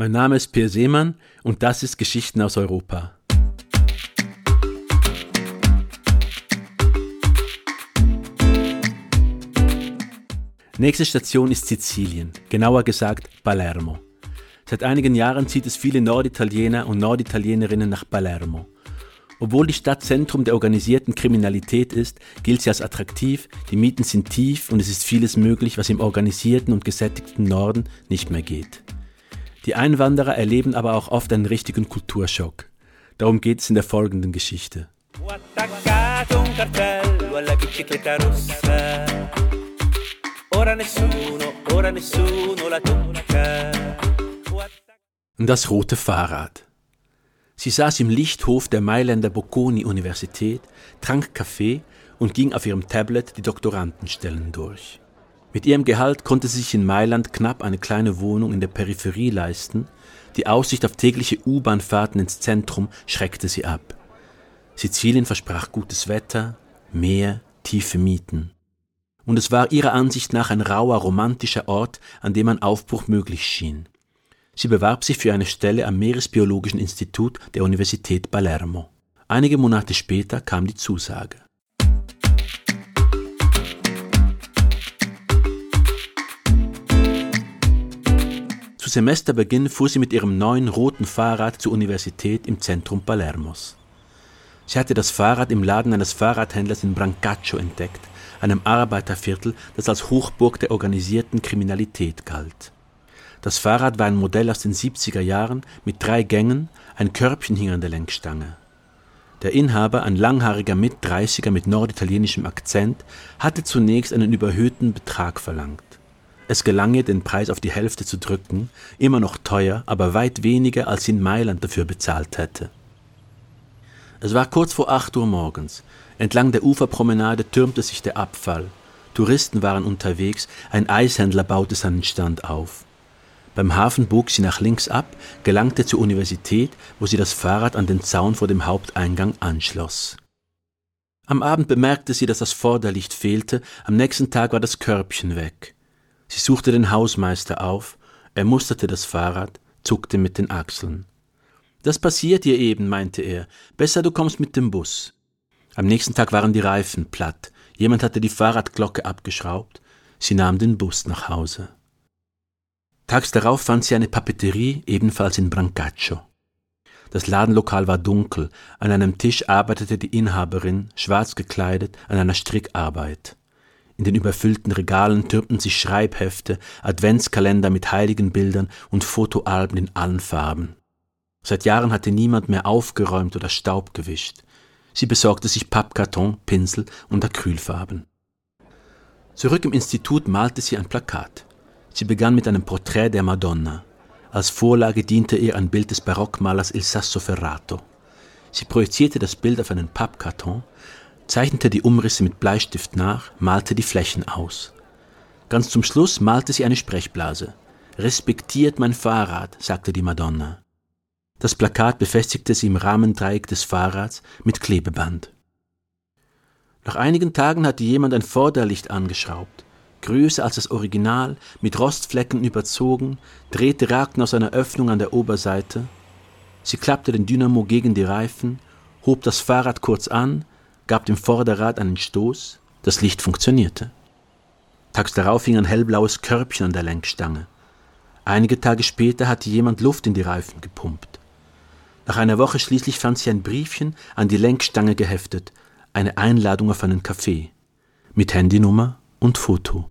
Mein Name ist Pierre Seemann und das ist Geschichten aus Europa. Nächste Station ist Sizilien, genauer gesagt Palermo. Seit einigen Jahren zieht es viele Norditaliener und Norditalienerinnen nach Palermo. Obwohl die Stadt Zentrum der organisierten Kriminalität ist, gilt sie als attraktiv, die Mieten sind tief und es ist vieles möglich, was im organisierten und gesättigten Norden nicht mehr geht. Die Einwanderer erleben aber auch oft einen richtigen Kulturschock. Darum geht es in der folgenden Geschichte. Das rote Fahrrad. Sie saß im Lichthof der Mailänder Bocconi-Universität, trank Kaffee und ging auf ihrem Tablet die Doktorandenstellen durch. Mit ihrem Gehalt konnte sie sich in Mailand knapp eine kleine Wohnung in der Peripherie leisten, die Aussicht auf tägliche U-Bahn-Fahrten ins Zentrum schreckte sie ab. Sizilien versprach gutes Wetter, Meer, tiefe Mieten. Und es war ihrer Ansicht nach ein rauer, romantischer Ort, an dem ein Aufbruch möglich schien. Sie bewarb sich für eine Stelle am Meeresbiologischen Institut der Universität Palermo. Einige Monate später kam die Zusage. Zu Semesterbeginn fuhr sie mit ihrem neuen roten Fahrrad zur Universität im Zentrum Palermos. Sie hatte das Fahrrad im Laden eines Fahrradhändlers in Brancaccio entdeckt, einem Arbeiterviertel, das als Hochburg der organisierten Kriminalität galt. Das Fahrrad war ein Modell aus den 70er Jahren mit drei Gängen, ein Körbchen hing an der Lenkstange. Der Inhaber, ein langhaariger Mit-30er mit norditalienischem Akzent, hatte zunächst einen überhöhten Betrag verlangt. Es gelang ihr, den Preis auf die Hälfte zu drücken, immer noch teuer, aber weit weniger, als sie in Mailand dafür bezahlt hätte. Es war kurz vor acht Uhr morgens. Entlang der Uferpromenade türmte sich der Abfall. Touristen waren unterwegs, ein Eishändler baute seinen Stand auf. Beim Hafen bog sie nach links ab, gelangte zur Universität, wo sie das Fahrrad an den Zaun vor dem Haupteingang anschloss. Am Abend bemerkte sie, dass das Vorderlicht fehlte, am nächsten Tag war das Körbchen weg. Sie suchte den Hausmeister auf, er musterte das Fahrrad, zuckte mit den Achseln. Das passiert dir eben, meinte er. Besser du kommst mit dem Bus. Am nächsten Tag waren die Reifen platt. Jemand hatte die Fahrradglocke abgeschraubt. Sie nahm den Bus nach Hause. Tags darauf fand sie eine Papeterie, ebenfalls in Brancaccio. Das Ladenlokal war dunkel. An einem Tisch arbeitete die Inhaberin, schwarz gekleidet, an einer Strickarbeit. In den überfüllten Regalen türmten sich Schreibhefte, Adventskalender mit Heiligenbildern und Fotoalben in allen Farben. Seit Jahren hatte niemand mehr aufgeräumt oder Staub gewischt. Sie besorgte sich Pappkarton, Pinsel und Acrylfarben. Zurück im Institut malte sie ein Plakat. Sie begann mit einem Porträt der Madonna. Als Vorlage diente ihr ein Bild des Barockmalers Il Sasso Ferrato. Sie projizierte das Bild auf einen Pappkarton, zeichnete die Umrisse mit Bleistift nach, malte die Flächen aus. Ganz zum Schluss malte sie eine Sprechblase. Respektiert mein Fahrrad, sagte die Madonna. Das Plakat befestigte sie im Rahmendreieck des Fahrrads mit Klebeband. Nach einigen Tagen hatte jemand ein Vorderlicht angeschraubt, größer als das Original, mit Rostflecken überzogen, Drähte ragten aus einer Öffnung an der Oberseite. Sie klappte den Dynamo gegen die Reifen, hob das Fahrrad kurz an, gab dem Vorderrad einen Stoß, das Licht funktionierte. Tags darauf hing ein hellblaues Körbchen an der Lenkstange. Einige Tage später hatte jemand Luft in die Reifen gepumpt. Nach einer Woche schließlich fand sie ein Briefchen an die Lenkstange geheftet, eine Einladung auf einen Kaffee, mit Handynummer und Foto.